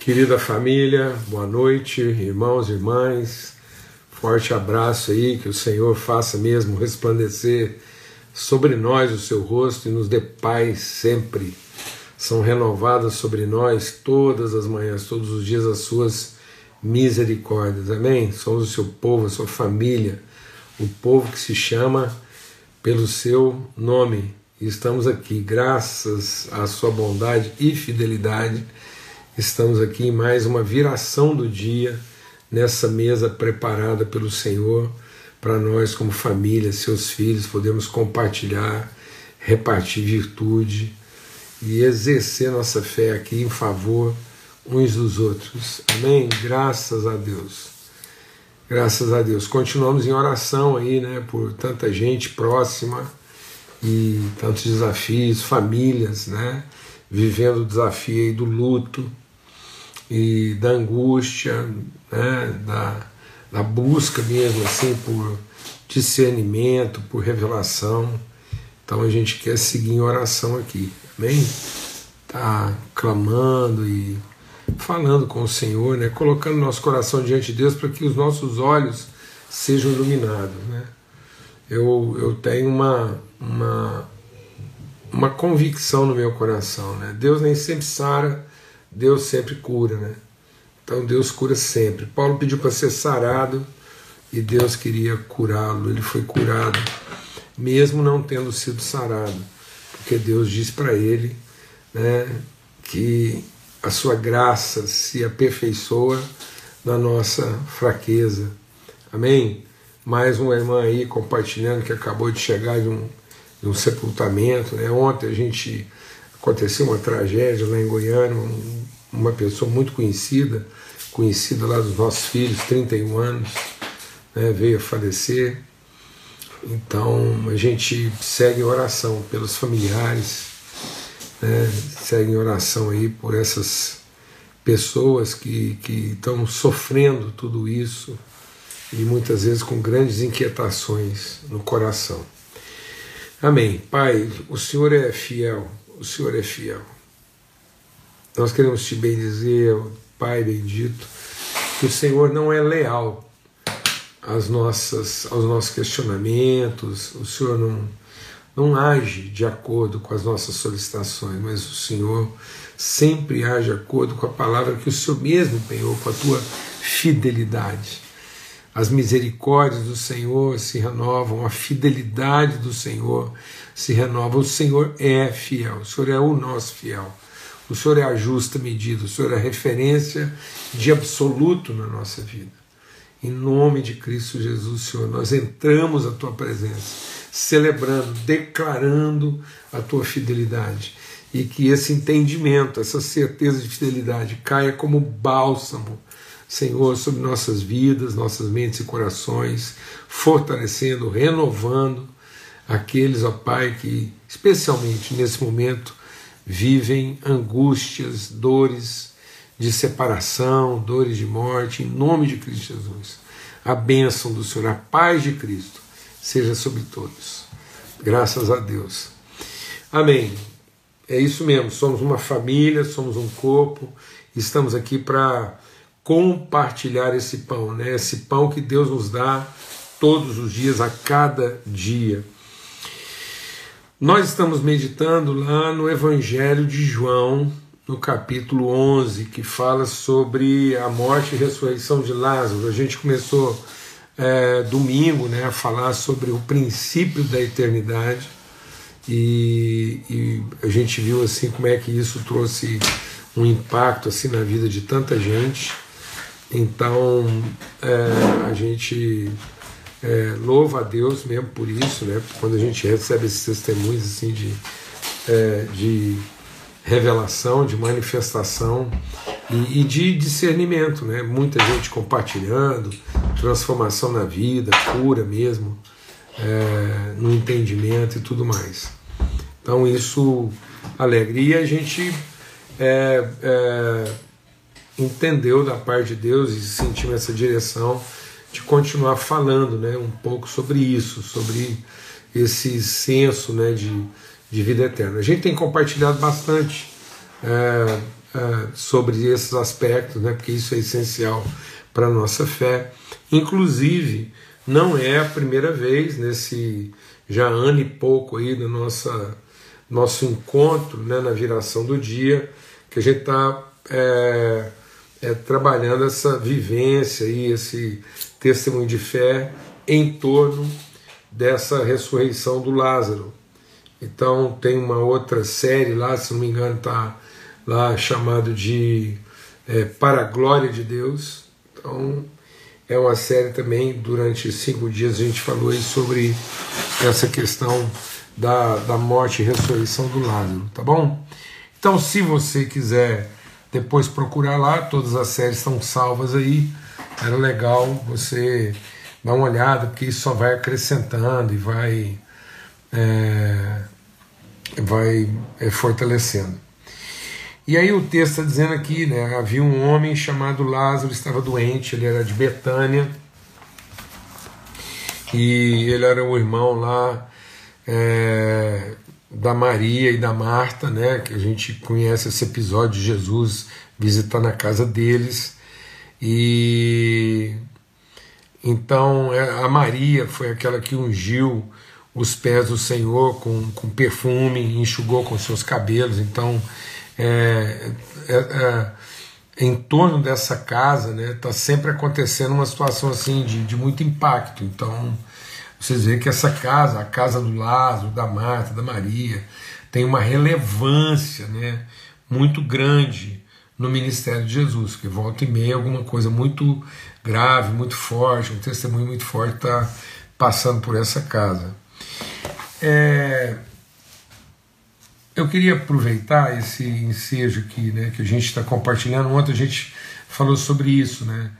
Querida família, boa noite, irmãos e irmãs. Forte abraço aí, que o Senhor faça mesmo resplandecer sobre nós o seu rosto e nos dê paz sempre. São renovadas sobre nós todas as manhãs, todos os dias as suas misericórdias. Amém? Somos o seu povo, a sua família, o povo que se chama pelo seu nome. E estamos aqui, graças à sua bondade e fidelidade Estamos aqui em mais uma viração do dia nessa mesa preparada pelo Senhor para nós, como família, seus filhos, podemos compartilhar, repartir virtude e exercer nossa fé aqui em favor uns dos outros. Amém? Graças a Deus. Graças a Deus. Continuamos em oração aí, né, por tanta gente próxima e tantos desafios, famílias, né, vivendo o desafio aí do luto e da angústia, né, da, da busca mesmo assim por discernimento, por revelação. Então a gente quer seguir em oração aqui, amém? Tá clamando e falando com o Senhor, né? colocando nosso coração diante de Deus para que os nossos olhos sejam iluminados. Né? Eu, eu tenho uma, uma, uma convicção no meu coração. Né? Deus nem sempre sara Deus sempre cura, né? Então Deus cura sempre. Paulo pediu para ser sarado e Deus queria curá-lo. Ele foi curado, mesmo não tendo sido sarado, porque Deus diz para ele né, que a sua graça se aperfeiçoa na nossa fraqueza. Amém? Mais uma irmã aí compartilhando que acabou de chegar de um, de um sepultamento. Né? Ontem a gente aconteceu uma tragédia lá em Goiânia, um, uma pessoa muito conhecida, conhecida lá dos nossos filhos, 31 anos, né, veio a falecer. Então a gente segue oração pelos familiares, né, segue oração aí por essas pessoas que, que estão sofrendo tudo isso e muitas vezes com grandes inquietações no coração. Amém. Pai, o Senhor é fiel o Senhor é fiel. Nós queremos te bendizer, Pai bendito, que o Senhor não é leal às nossas, aos nossos questionamentos, o Senhor não, não age de acordo com as nossas solicitações, mas o Senhor sempre age de acordo com a palavra que o Senhor mesmo empenhou, com a tua fidelidade. As misericórdias do Senhor se renovam, a fidelidade do Senhor se renova. O Senhor é fiel, o Senhor é o nosso fiel. O Senhor é a justa medida, o Senhor é a referência de absoluto na nossa vida. Em nome de Cristo Jesus, Senhor, nós entramos a tua presença, celebrando, declarando a tua fidelidade. E que esse entendimento, essa certeza de fidelidade caia como bálsamo, Senhor, sobre nossas vidas, nossas mentes e corações, fortalecendo, renovando aqueles, ó Pai, que especialmente nesse momento vivem angústias, dores de separação, dores de morte, em nome de Cristo Jesus. A bênção do Senhor, a paz de Cristo seja sobre todos. Graças a Deus. Amém. É isso mesmo, somos uma família, somos um corpo, estamos aqui para compartilhar esse pão, né? Esse pão que Deus nos dá todos os dias, a cada dia. Nós estamos meditando lá no Evangelho de João, no capítulo 11, que fala sobre a morte e ressurreição de Lázaro. A gente começou é, domingo né, a falar sobre o princípio da eternidade e, e, a gente viu assim como é que isso trouxe um impacto assim na vida de tanta gente. Então é, a gente é, louva a Deus mesmo por isso, né? Quando a gente recebe esses testemunhos assim de, é, de revelação, de manifestação e, e, de discernimento, né? Muita gente compartilhando, transformação na vida, cura mesmo, é, no entendimento e tudo mais. Então isso alegra. E a gente é, é, entendeu da parte de Deus e sentiu essa direção de continuar falando né, um pouco sobre isso, sobre esse senso né, de, de vida eterna. A gente tem compartilhado bastante é, uh, sobre esses aspectos, né, porque isso é essencial para a nossa fé. Inclusive, não é a primeira vez nesse já ano e pouco aí do nossa, nosso encontro né, na viração do dia que a gente está é, é, trabalhando essa vivência e esse testemunho de fé em torno dessa ressurreição do Lázaro. Então tem uma outra série lá, se não me engano, está lá chamado de é, Para a Glória de Deus. Então é uma série também, durante cinco dias a gente falou aí sobre essa questão da, da morte e ressurreição do Lázaro, tá bom? Então se você quiser depois procurar lá, todas as séries estão salvas aí, era legal você dar uma olhada, porque isso só vai acrescentando e vai, é, vai é, fortalecendo. E aí o texto está dizendo aqui, né? Havia um homem chamado Lázaro, estava doente, ele era de Betânia, e ele era o irmão lá é, da Maria e da Marta, né? Que a gente conhece esse episódio de Jesus visitando a casa deles. E então é, a Maria foi aquela que ungiu os pés do Senhor com, com perfume, enxugou com seus cabelos. Então, é, é, é, em torno dessa casa, né, está sempre acontecendo uma situação assim de, de muito impacto. Então, vocês veem que essa casa, a casa do Lázaro, da Marta, da Maria, tem uma relevância, né, muito grande no ministério de Jesus, que volta e meia alguma coisa muito grave, muito forte, um testemunho muito forte está passando por essa casa. É, eu queria aproveitar esse ensejo aqui, né, que a gente está compartilhando. Ontem a gente falou sobre isso, né,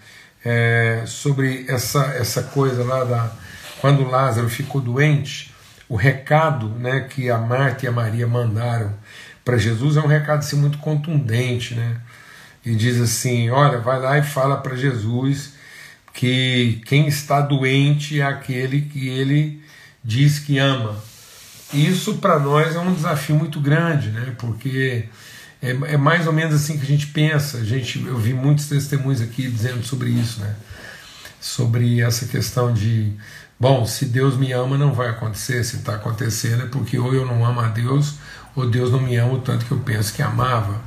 é, sobre essa, essa coisa lá da quando Lázaro ficou doente, o recado, né, que a Marta e a Maria mandaram para Jesus é um recado assim, muito contundente, né? e diz assim: Olha, vai lá e fala para Jesus que quem está doente é aquele que ele diz que ama. Isso para nós é um desafio muito grande, né? porque é, é, mais ou menos assim que a gente pensa. A gente, eu vi muitos testemunhos aqui dizendo sobre isso, né? sobre essa questão de, bom, se Deus me ama, não vai acontecer. Se está acontecendo é porque ou eu não amo a Deus, ou Deus não me ama o tanto que eu penso que amava.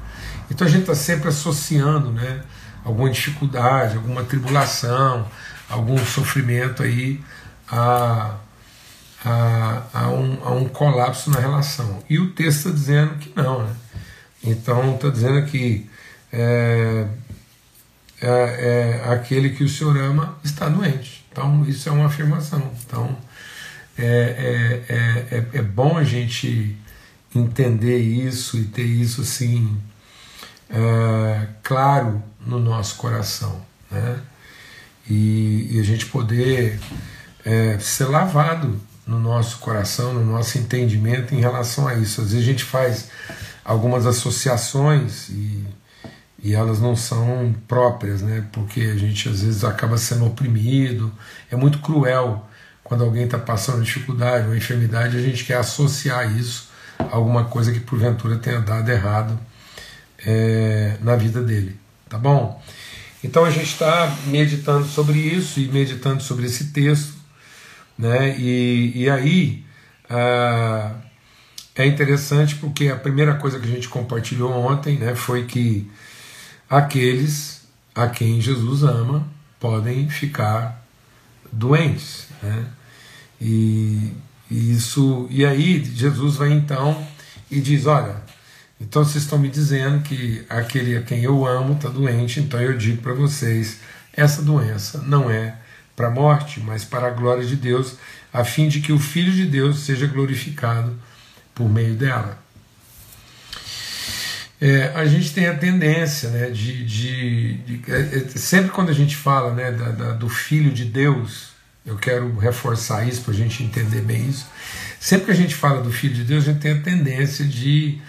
Então a gente está sempre associando né, alguma dificuldade, alguma tribulação, algum sofrimento aí a, a, a, um, a um colapso na relação. E o texto está dizendo que não. Né? Então está dizendo que é, é, é, aquele que o Senhor ama está doente. Então isso é uma afirmação. Então é, é, é, é, é bom a gente entender isso e ter isso assim é, claro no nosso coração, né? E, e a gente poder é, ser lavado no nosso coração, no nosso entendimento em relação a isso. Às vezes a gente faz algumas associações e, e elas não são próprias, né? Porque a gente às vezes acaba sendo oprimido. É muito cruel quando alguém está passando dificuldade, uma enfermidade, a gente quer associar isso a alguma coisa que porventura tenha dado errado é, na vida dele, tá bom? Então a gente está meditando sobre isso e meditando sobre esse texto, né? E, e aí ah, é interessante porque a primeira coisa que a gente compartilhou ontem, né, foi que aqueles a quem Jesus ama podem ficar doentes, né? E, e isso e aí Jesus vai então e diz, olha, então vocês estão me dizendo que aquele a quem eu amo está doente, então eu digo para vocês: essa doença não é para a morte, mas para a glória de Deus, a fim de que o Filho de Deus seja glorificado por meio dela. É, a gente tem a tendência né, de. de, de é, é sempre quando a gente fala né, da, da, do Filho de Deus, eu quero reforçar isso para a gente entender bem isso. Sempre que a gente fala do Filho de Deus, a gente tem a tendência de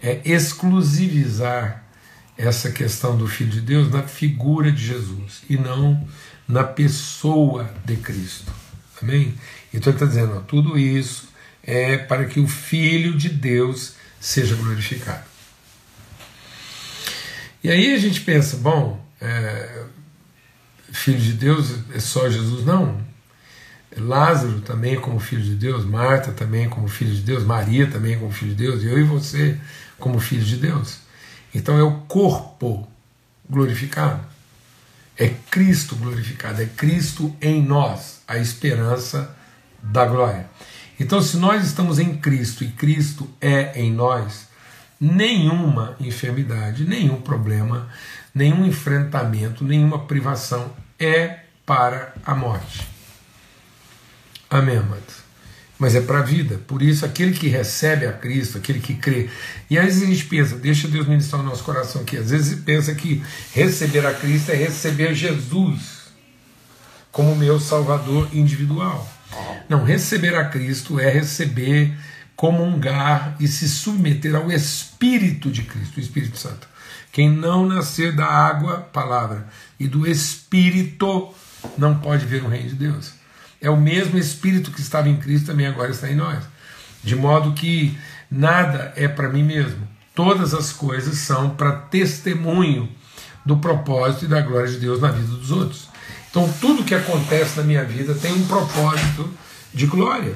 é exclusivizar essa questão do Filho de Deus na figura de Jesus e não na pessoa de Cristo. Amém? Então ele está dizendo: ó, tudo isso é para que o Filho de Deus seja glorificado. E aí a gente pensa, bom, é, filho de Deus é só Jesus? Não. Lázaro também como filho de Deus, Marta também como filho de Deus, Maria também como filho de Deus, eu e você como filho de Deus. Então é o corpo glorificado. É Cristo glorificado, é Cristo em nós, a esperança da glória. Então, se nós estamos em Cristo e Cristo é em nós, nenhuma enfermidade, nenhum problema, nenhum enfrentamento, nenhuma privação é para a morte. Amém, amados? Mas é para a vida. Por isso, aquele que recebe a Cristo, aquele que crê. E às vezes a gente pensa, deixa Deus ministrar o nosso coração aqui. Às vezes pensa que receber a Cristo é receber Jesus como meu Salvador individual. Não, receber a Cristo é receber, comungar e se submeter ao Espírito de Cristo, o Espírito Santo. Quem não nascer da água, palavra, e do Espírito, não pode ver o reino de Deus. É o mesmo Espírito que estava em Cristo também agora está em nós. De modo que nada é para mim mesmo. Todas as coisas são para testemunho do propósito e da glória de Deus na vida dos outros. Então, tudo que acontece na minha vida tem um propósito de glória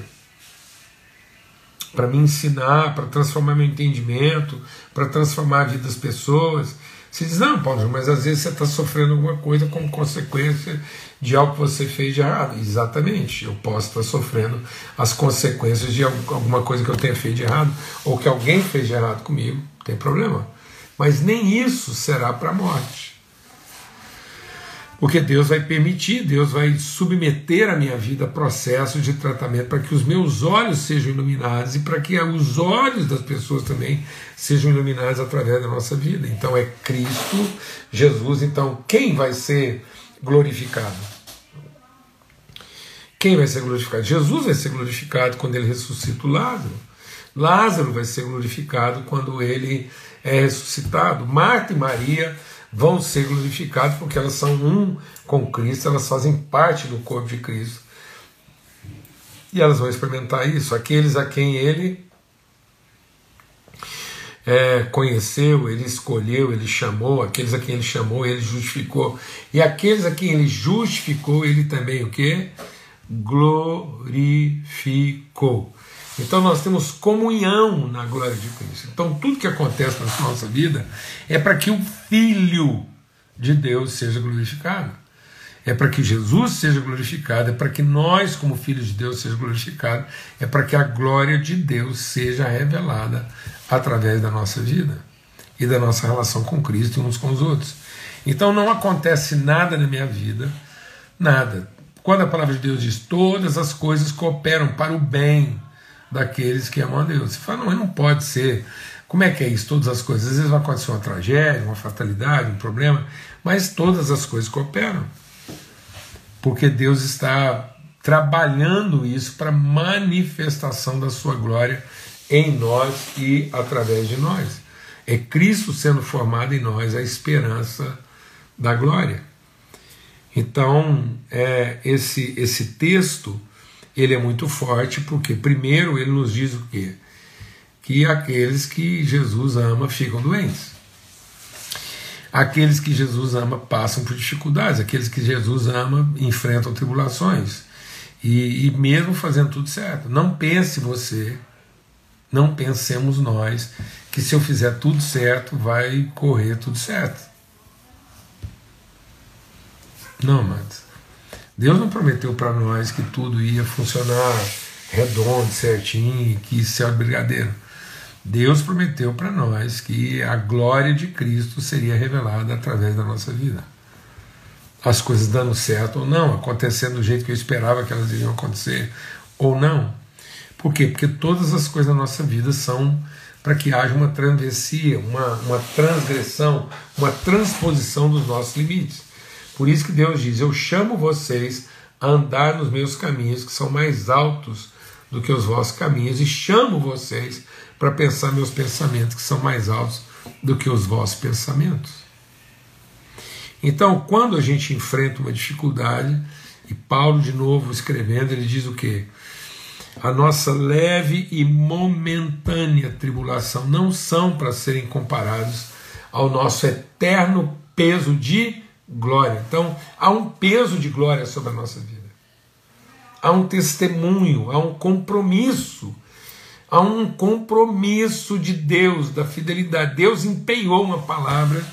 para me ensinar, para transformar meu entendimento, para transformar a vida das pessoas. Você diz, não, Paulo, mas às vezes você está sofrendo alguma coisa como consequência de algo que você fez de errado. Exatamente, eu posso estar sofrendo as consequências de alguma coisa que eu tenha feito de errado, ou que alguém fez de errado comigo, não tem problema. Mas nem isso será para a morte. Porque Deus vai permitir, Deus vai submeter a minha vida a processos de tratamento para que os meus olhos sejam iluminados e para que os olhos das pessoas também sejam iluminados através da nossa vida. Então é Cristo, Jesus. Então quem vai ser glorificado? Quem vai ser glorificado? Jesus vai ser glorificado quando ele ressuscita o Lázaro. Lázaro vai ser glorificado quando ele é ressuscitado. Marta e Maria vão ser glorificados porque elas são um com Cristo, elas fazem parte do corpo de Cristo. E elas vão experimentar isso. Aqueles a quem ele é, conheceu, ele escolheu, ele chamou, aqueles a quem ele chamou, ele justificou. E aqueles a quem ele justificou, ele também o que? Glorificou. Então nós temos comunhão na glória de Cristo. Então tudo que acontece na nossa vida é para que o Filho de Deus seja glorificado. É para que Jesus seja glorificado, é para que nós, como filhos de Deus, seja glorificado, é para que a glória de Deus seja revelada através da nossa vida e da nossa relação com Cristo e uns com os outros. Então não acontece nada na minha vida, nada. Quando a palavra de Deus diz todas as coisas cooperam para o bem daqueles que amam a Deus. Você fala, não, não pode ser. Como é que é isso? Todas as coisas. Às vezes vai acontecer uma tragédia, uma fatalidade, um problema, mas todas as coisas cooperam. Porque Deus está trabalhando isso para manifestação da sua glória em nós e através de nós. É Cristo sendo formado em nós a esperança da glória. Então, é, esse, esse texto ele é muito forte, porque primeiro ele nos diz o quê? Que aqueles que Jesus ama ficam doentes. Aqueles que Jesus ama passam por dificuldades, aqueles que Jesus ama enfrentam tribulações. E, e mesmo fazendo tudo certo. Não pense você, não pensemos nós, que se eu fizer tudo certo, vai correr tudo certo. Não, mas Deus não prometeu para nós que tudo ia funcionar redondo, certinho, que isso é brigadeiro. Deus prometeu para nós que a glória de Cristo seria revelada através da nossa vida. As coisas dando certo ou não, acontecendo do jeito que eu esperava que elas iriam acontecer ou não. Por quê? Porque todas as coisas da nossa vida são para que haja uma travessia, uma, uma transgressão, uma transposição dos nossos limites. Por isso que Deus diz: Eu chamo vocês a andar nos meus caminhos, que são mais altos do que os vossos caminhos, e chamo vocês para pensar meus pensamentos, que são mais altos do que os vossos pensamentos. Então, quando a gente enfrenta uma dificuldade, e Paulo, de novo, escrevendo, ele diz o quê? A nossa leve e momentânea tribulação não são para serem comparados ao nosso eterno peso de glória. Então, há um peso de glória sobre a nossa vida. Há um testemunho, há um compromisso. Há um compromisso de Deus, da fidelidade. Deus empenhou uma palavra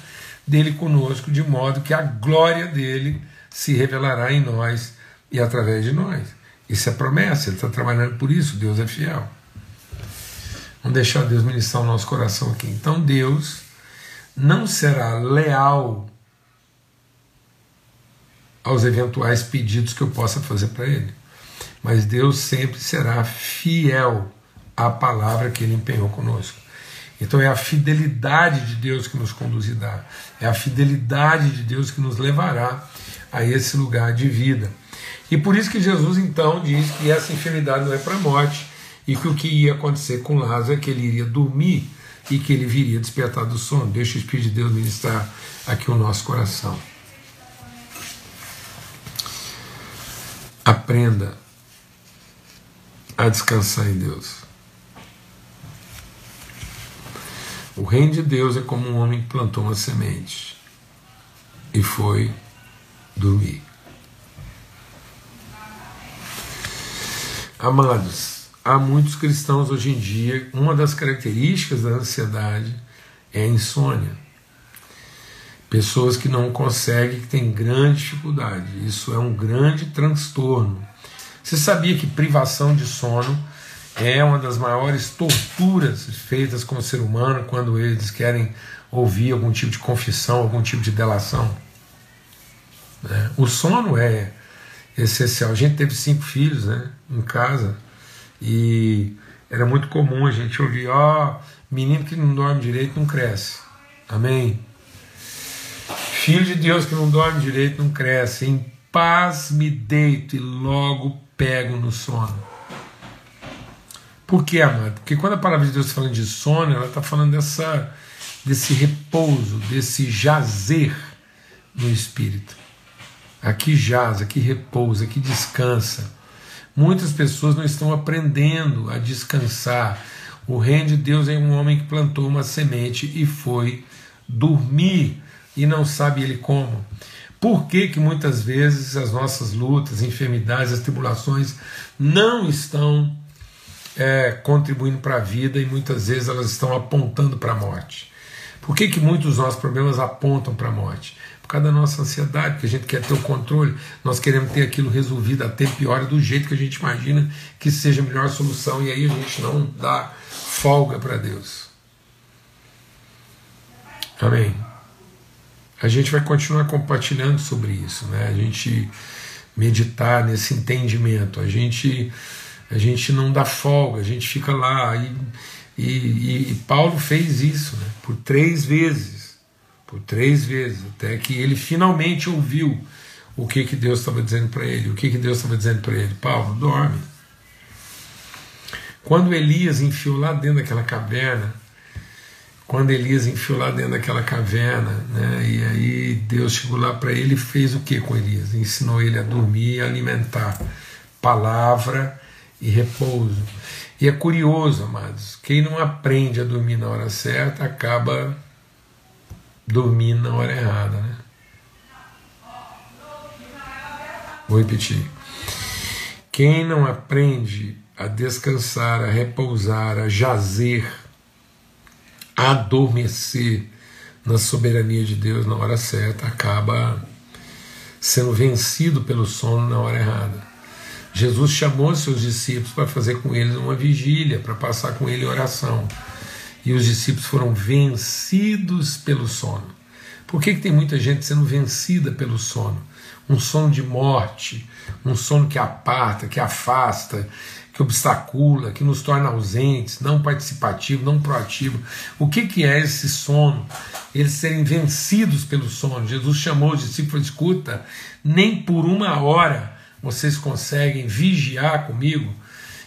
dele conosco, de modo que a glória dele se revelará em nós e através de nós. Isso é promessa, ele está trabalhando por isso, Deus é fiel. Vamos deixar Deus ministrar o nosso coração aqui. Então Deus não será leal aos eventuais pedidos que eu possa fazer para Ele, mas Deus sempre será fiel à palavra que Ele empenhou conosco. Então é a fidelidade de Deus que nos conduzirá, é a fidelidade de Deus que nos levará a esse lugar de vida. E por isso que Jesus então diz que essa enfermidade não é para a morte e que o que ia acontecer com Lázaro é que ele iria dormir e que ele viria despertar do sono. Deixa o Espírito de Deus ministrar aqui o nosso coração. Aprenda a descansar em Deus. O reino de Deus é como um homem que plantou uma semente e foi dormir. Amados, há muitos cristãos hoje em dia, uma das características da ansiedade é a insônia. Pessoas que não conseguem, que têm grande dificuldade. Isso é um grande transtorno. Você sabia que privação de sono é uma das maiores torturas feitas com o ser humano quando eles querem ouvir algum tipo de confissão, algum tipo de delação. Né? O sono é essencial. A gente teve cinco filhos né, em casa e era muito comum a gente ouvir: ó, oh, menino que não dorme direito não cresce. Amém? Filho de Deus que não dorme direito não cresce. Em paz me deito e logo pego no sono. Por que, amado? Porque quando a palavra de Deus está falando de sono, ela está falando dessa, desse repouso, desse jazer no espírito. Aqui jaz, aqui repousa, aqui descansa. Muitas pessoas não estão aprendendo a descansar. O reino de Deus é um homem que plantou uma semente e foi dormir e não sabe ele como. Por que, que muitas vezes as nossas lutas, enfermidades, as tribulações não estão é, contribuindo para a vida e muitas vezes elas estão apontando para a morte. Por que, que muitos dos nossos problemas apontam para a morte? Por causa da nossa ansiedade, que a gente quer ter o controle, nós queremos ter aquilo resolvido a tempo e hora do jeito que a gente imagina que seja a melhor solução, e aí a gente não dá folga para Deus. Amém. A gente vai continuar compartilhando sobre isso, né? A gente meditar nesse entendimento, a gente a gente não dá folga, a gente fica lá. E, e, e Paulo fez isso né, por três vezes, por três vezes, até que ele finalmente ouviu o que, que Deus estava dizendo para ele. O que, que Deus estava dizendo para ele? Paulo, dorme. Quando Elias enfiou lá dentro daquela caverna, quando Elias enfiou lá dentro daquela caverna, né, e aí Deus chegou lá para ele e fez o que com Elias? Ensinou ele a dormir e alimentar. Palavra e repouso. E é curioso, amados, quem não aprende a dormir na hora certa acaba dormindo na hora errada, né? Vou repetir. Quem não aprende a descansar, a repousar, a jazer, adormecer na soberania de Deus na hora certa, acaba sendo vencido pelo sono na hora errada. Jesus chamou seus discípulos para fazer com eles uma vigília, para passar com ele oração. E os discípulos foram vencidos pelo sono. Por que, que tem muita gente sendo vencida pelo sono? Um sono de morte, um sono que aparta, que afasta, que obstacula, que nos torna ausentes, não participativo, não proativo. O que, que é esse sono? Eles serem vencidos pelo sono. Jesus chamou os discípulos, escuta, nem por uma hora vocês conseguem vigiar comigo?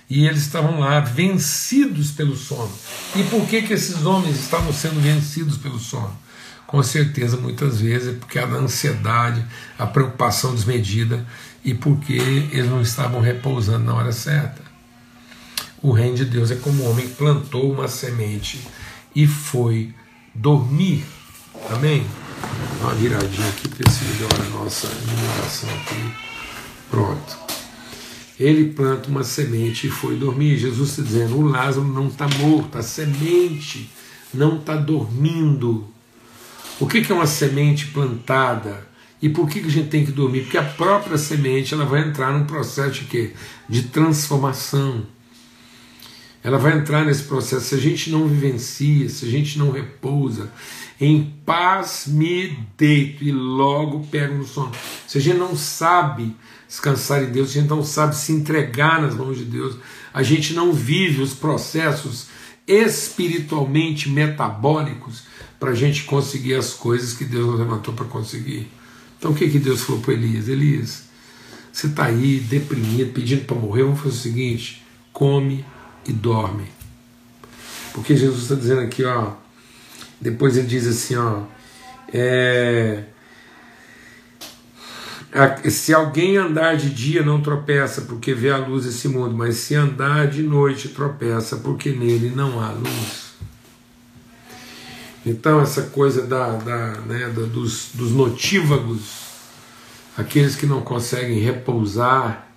E eles estavam lá, vencidos pelo sono. E por que, que esses homens estavam sendo vencidos pelo sono? Com certeza, muitas vezes, é porque a ansiedade, a preocupação desmedida e porque eles não estavam repousando na hora certa. O reino de Deus é como um homem plantou uma semente e foi dormir. Amém? Dá uma viradinha aqui para esse melhor a nossa iluminação aqui. Pronto. Ele planta uma semente e foi dormir. Jesus está dizendo: o Lázaro não está morto, a semente não está dormindo. O que, é uma semente plantada? E por que, a gente tem que dormir? Porque a própria semente ela vai entrar num processo de quê? De transformação. Ela vai entrar nesse processo. Se a gente não vivencia, se a gente não repousa, em paz me deito e logo pego no sono. Se a gente não sabe descansar em Deus, a gente não sabe se entregar nas mãos de Deus, a gente não vive os processos espiritualmente metabólicos para a gente conseguir as coisas que Deus nos levantou para conseguir. Então o que, que Deus falou para Elias? Elias, você está aí deprimido, pedindo para morrer, vamos fazer o seguinte: come e dorme. Porque Jesus está dizendo aqui, ó, depois ele diz assim, ó, é, se alguém andar de dia não tropeça porque vê a luz desse mundo, mas se andar de noite tropeça porque nele não há luz. Então, essa coisa da, da, né, da, dos, dos notívagos, aqueles que não conseguem repousar.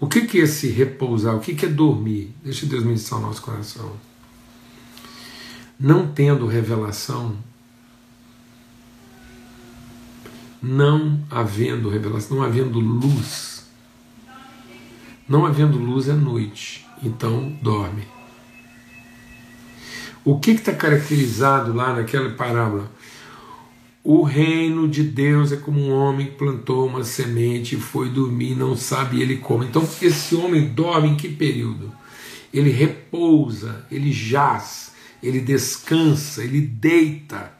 O que, que é esse repousar? O que, que é dormir? Deixa Deus ministrar o nosso coração. Não tendo revelação, não havendo revelação, não havendo luz, não havendo luz é noite, então dorme. O que está caracterizado lá naquela parábola? O reino de Deus é como um homem que plantou uma semente e foi dormir, não sabe ele como. Então, esse homem dorme em que período? Ele repousa, ele jaz, ele descansa, ele deita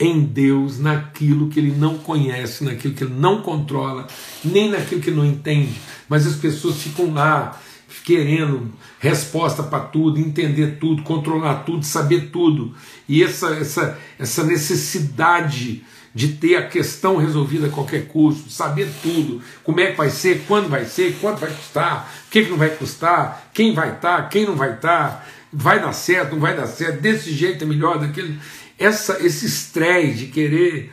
em Deus, naquilo que ele não conhece, naquilo que ele não controla, nem naquilo que ele não entende. Mas as pessoas ficam lá querendo resposta para tudo, entender tudo, controlar tudo, saber tudo. E essa, essa, essa necessidade de ter a questão resolvida a qualquer custo, saber tudo, como é que vai ser, quando vai ser, quanto vai custar, o que, que não vai custar, quem vai estar, tá, quem não vai estar, tá, vai dar certo, não vai dar certo, desse jeito é melhor, daquele. Essa, esse estresse de querer,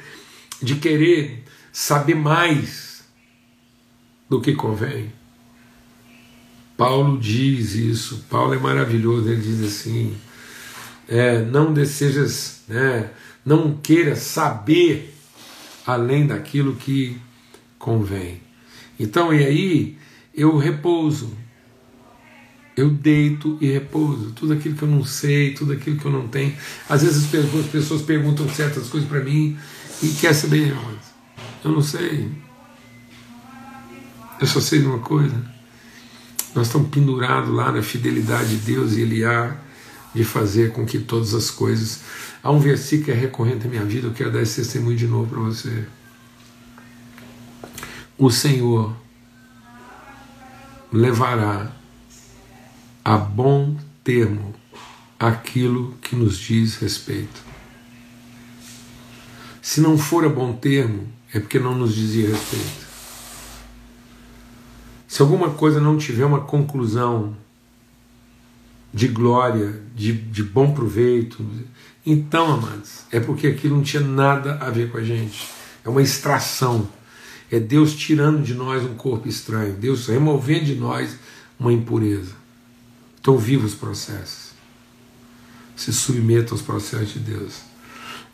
de querer saber mais do que convém Paulo diz isso, Paulo é maravilhoso, ele diz assim: é, não desejas, né, não queira saber além daquilo que convém. Então, e aí eu repouso, eu deito e repouso. Tudo aquilo que eu não sei, tudo aquilo que eu não tenho. Às vezes as pessoas perguntam certas coisas para mim e quer saber, eu não sei. Eu só sei de uma coisa nós estamos pendurados lá na fidelidade de Deus e Ele há de fazer com que todas as coisas. Há um versículo que é recorrente na minha vida, eu quero dar esse testemunho de novo para você. O Senhor levará a bom termo aquilo que nos diz respeito. Se não for a bom termo, é porque não nos dizia respeito. Se alguma coisa não tiver uma conclusão de glória, de, de bom proveito, então, amados, é porque aquilo não tinha nada a ver com a gente. É uma extração. É Deus tirando de nós um corpo estranho, Deus removendo de nós uma impureza. Então, viva os processos. Se submeta aos processos de Deus.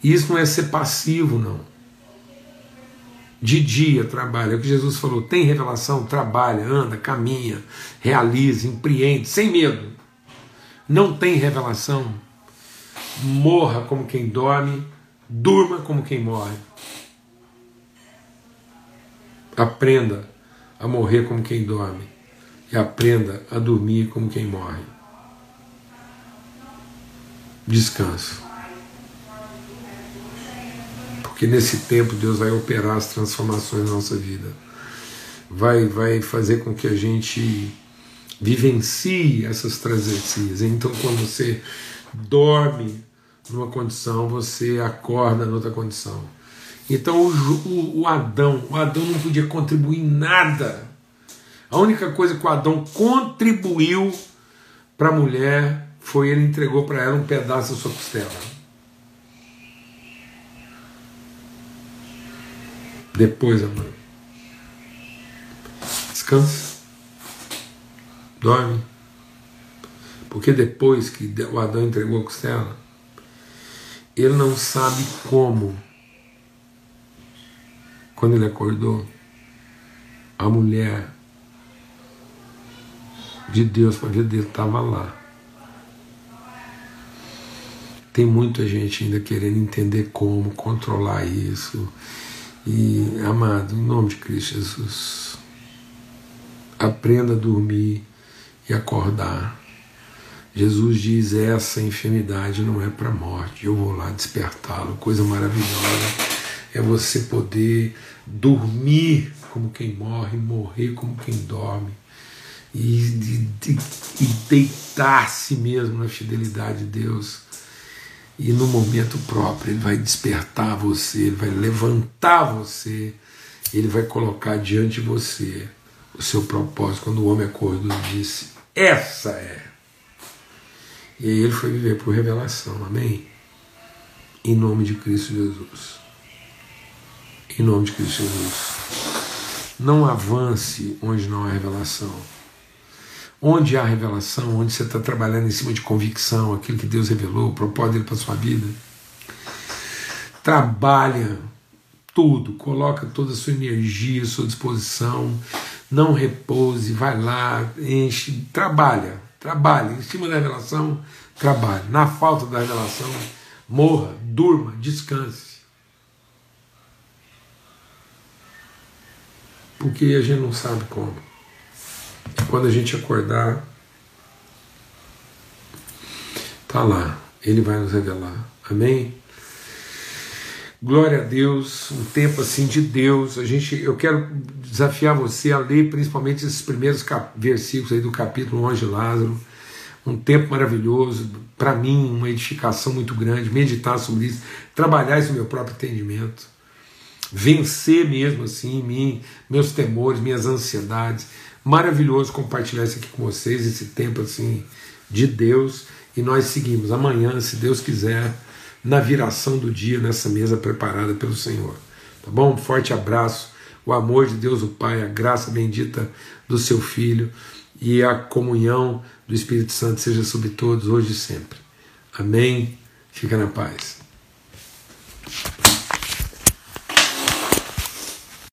E isso não é ser passivo, não de dia trabalha. É o que Jesus falou: tem revelação, trabalha, anda, caminha, realiza, empreende, sem medo. Não tem revelação, morra como quem dorme, durma como quem morre. Aprenda a morrer como quem dorme e aprenda a dormir como quem morre. Descanso que nesse tempo Deus vai operar as transformações na nossa vida. Vai, vai fazer com que a gente vivencie essas travessias. Então, quando você dorme numa condição, você acorda noutra condição. Então, o, o, Adão, o Adão não podia contribuir em nada. A única coisa que o Adão contribuiu para a mulher foi ele entregou para ela um pedaço da sua costela. Depois, amado. Descansa. Dorme. Porque depois que o Adão entregou a costela, ele não sabe como. Quando ele acordou, a mulher de Deus para a vida dele estava lá. Tem muita gente ainda querendo entender como controlar isso. E, amado, em nome de Cristo Jesus, aprenda a dormir e acordar. Jesus diz: essa enfermidade não é para a morte, eu vou lá despertá-lo. Coisa maravilhosa é você poder dormir como quem morre, morrer como quem dorme e, e, e deitar-se mesmo na fidelidade de Deus. E no momento próprio, Ele vai despertar você, Ele vai levantar você, Ele vai colocar diante de você o seu propósito. Quando o homem acordou disse: Essa é. E aí ele foi viver por revelação, amém? Em nome de Cristo Jesus. Em nome de Cristo Jesus. Não avance onde não há revelação. Onde há revelação, onde você está trabalhando em cima de convicção, aquilo que Deus revelou, o propósito dele para sua vida. Trabalha tudo, coloca toda a sua energia, sua disposição, não repouse, vai lá, enche, trabalha, trabalha, em cima da revelação, trabalhe. Na falta da revelação, morra, durma, descanse. Porque a gente não sabe como. Quando a gente acordar, tá lá, ele vai nos revelar. Amém? Glória a Deus, um tempo assim de Deus. A gente, eu quero desafiar você a ler principalmente esses primeiros versículos aí do capítulo 11 de Lázaro. Um tempo maravilhoso, para mim, uma edificação muito grande, meditar sobre isso, trabalhar esse meu próprio entendimento, vencer mesmo assim em mim, meus temores, minhas ansiedades, Maravilhoso compartilhar isso aqui com vocês, esse tempo assim de Deus. E nós seguimos amanhã, se Deus quiser, na viração do dia, nessa mesa preparada pelo Senhor. Tá bom? Um forte abraço. O amor de Deus, o Pai, a graça bendita do seu Filho e a comunhão do Espírito Santo seja sobre todos, hoje e sempre. Amém. Fica na paz.